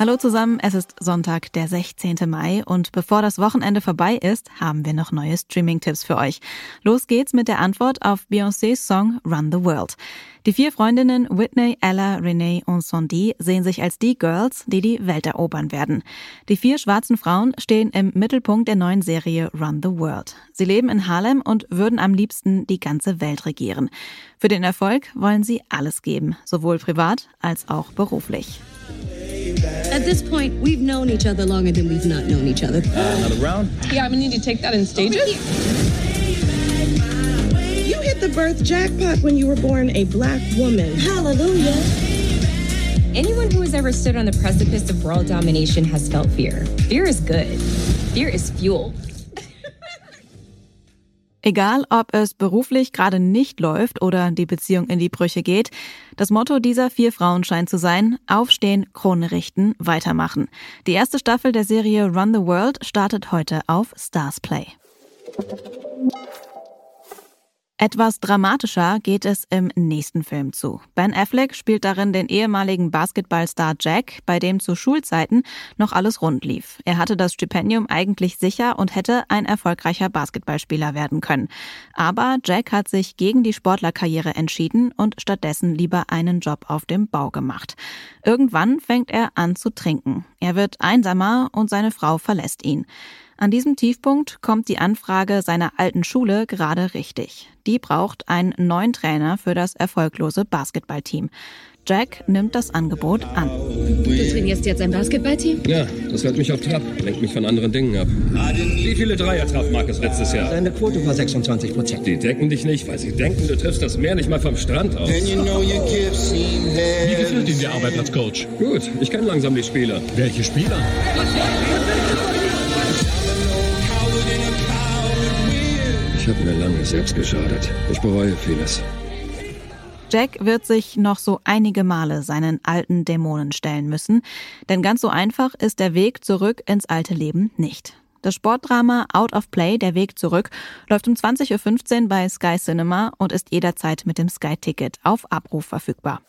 Hallo zusammen, es ist Sonntag, der 16. Mai und bevor das Wochenende vorbei ist, haben wir noch neue Streaming-Tipps für euch. Los geht's mit der Antwort auf Beyoncés Song Run the World. Die vier Freundinnen Whitney, Ella, Renee und Sandy sehen sich als die Girls, die die Welt erobern werden. Die vier schwarzen Frauen stehen im Mittelpunkt der neuen Serie Run the World. Sie leben in Harlem und würden am liebsten die ganze Welt regieren. Für den Erfolg wollen sie alles geben, sowohl privat als auch beruflich. At this point, we've known each other longer than we've not known each other. Uh, another round? Yeah, I'm gonna need to take that in stages. You hit the birth jackpot when you were born a black woman. Hallelujah. Anyone who has ever stood on the precipice of world domination has felt fear. Fear is good. Fear is fuel. Egal, ob es beruflich gerade nicht läuft oder die Beziehung in die Brüche geht, das Motto dieser vier Frauen scheint zu sein, aufstehen, Krone richten, weitermachen. Die erste Staffel der Serie Run the World startet heute auf Stars Play. Etwas dramatischer geht es im nächsten Film zu. Ben Affleck spielt darin den ehemaligen Basketballstar Jack, bei dem zu Schulzeiten noch alles rund lief. Er hatte das Stipendium eigentlich sicher und hätte ein erfolgreicher Basketballspieler werden können. Aber Jack hat sich gegen die Sportlerkarriere entschieden und stattdessen lieber einen Job auf dem Bau gemacht. Irgendwann fängt er an zu trinken. Er wird einsamer und seine Frau verlässt ihn. An diesem Tiefpunkt kommt die Anfrage seiner alten Schule gerade richtig. Die braucht einen neuen Trainer für das erfolglose Basketballteam. Jack nimmt das Angebot an. Du trainierst jetzt ein Basketballteam? Ja, das hält mich auf Trab, lenkt mich von anderen Dingen ab. Wie viele Dreier traf Marcus letztes Jahr? Deine Quote war 26 Prozent. Die decken dich nicht, weil sie denken, du triffst das Meer nicht mal vom Strand aus. Wie gefällt Ihnen die Arbeit als Coach? Gut, ich kenne langsam die Spieler. Welche Spieler? Habe mir lange selbst geschadet. Ich bereue vieles. Jack wird sich noch so einige Male seinen alten Dämonen stellen müssen, denn ganz so einfach ist der Weg zurück ins alte Leben nicht. Das Sportdrama Out of Play, der Weg zurück, läuft um 20.15 Uhr bei Sky Cinema und ist jederzeit mit dem Sky-Ticket auf Abruf verfügbar.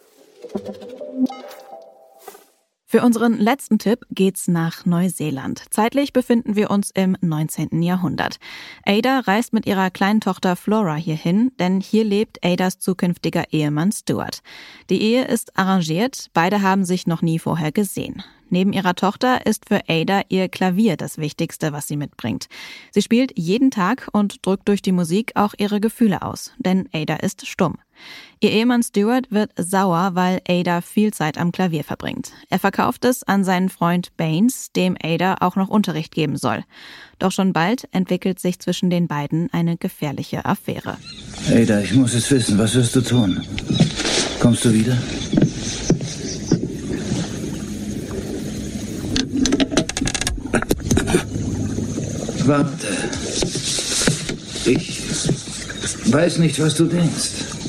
Für unseren letzten Tipp geht's nach Neuseeland. Zeitlich befinden wir uns im 19. Jahrhundert. Ada reist mit ihrer kleinen Tochter Flora hierhin, denn hier lebt Adas zukünftiger Ehemann Stuart. Die Ehe ist arrangiert, beide haben sich noch nie vorher gesehen. Neben ihrer Tochter ist für Ada ihr Klavier das Wichtigste, was sie mitbringt. Sie spielt jeden Tag und drückt durch die Musik auch ihre Gefühle aus, denn Ada ist stumm. Ihr Ehemann Stuart wird sauer, weil Ada viel Zeit am Klavier verbringt. Er verkauft es an seinen Freund Baines, dem Ada auch noch Unterricht geben soll. Doch schon bald entwickelt sich zwischen den beiden eine gefährliche Affäre. Ada, ich muss es wissen. Was wirst du tun? Kommst du wieder? Warte. Ich weiß nicht, was du denkst.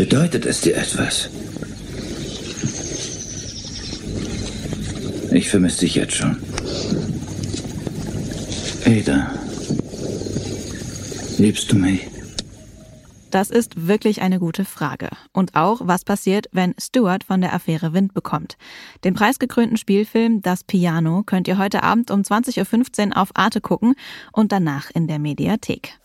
Bedeutet es dir etwas? Ich vermisse dich jetzt schon. Ada, liebst du mich? Das ist wirklich eine gute Frage. Und auch, was passiert, wenn Stuart von der Affäre Wind bekommt. Den preisgekrönten Spielfilm Das Piano könnt ihr heute Abend um 20.15 Uhr auf Arte gucken und danach in der Mediathek.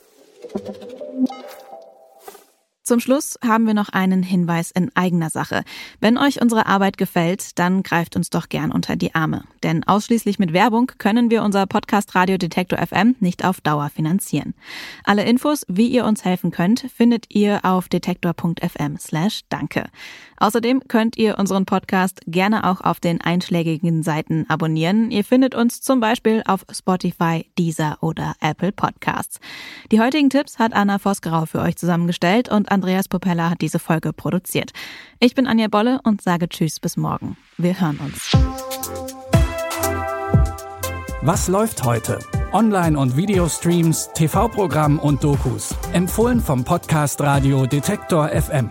Zum Schluss haben wir noch einen Hinweis in eigener Sache. Wenn euch unsere Arbeit gefällt, dann greift uns doch gern unter die Arme. Denn ausschließlich mit Werbung können wir unser Podcast Radio Detektor FM nicht auf Dauer finanzieren. Alle Infos, wie ihr uns helfen könnt, findet ihr auf detektor.fm slash danke. Außerdem könnt ihr unseren Podcast gerne auch auf den einschlägigen Seiten abonnieren. Ihr findet uns zum Beispiel auf Spotify, Deezer oder Apple Podcasts. Die heutigen Tipps hat Anna Vosgerau für euch zusammengestellt und Andreas Popella hat diese Folge produziert. Ich bin Anja Bolle und sage Tschüss bis morgen. Wir hören uns. Was läuft heute? Online- und Videostreams, TV-Programm und Dokus. Empfohlen vom Podcast Radio Detektor FM.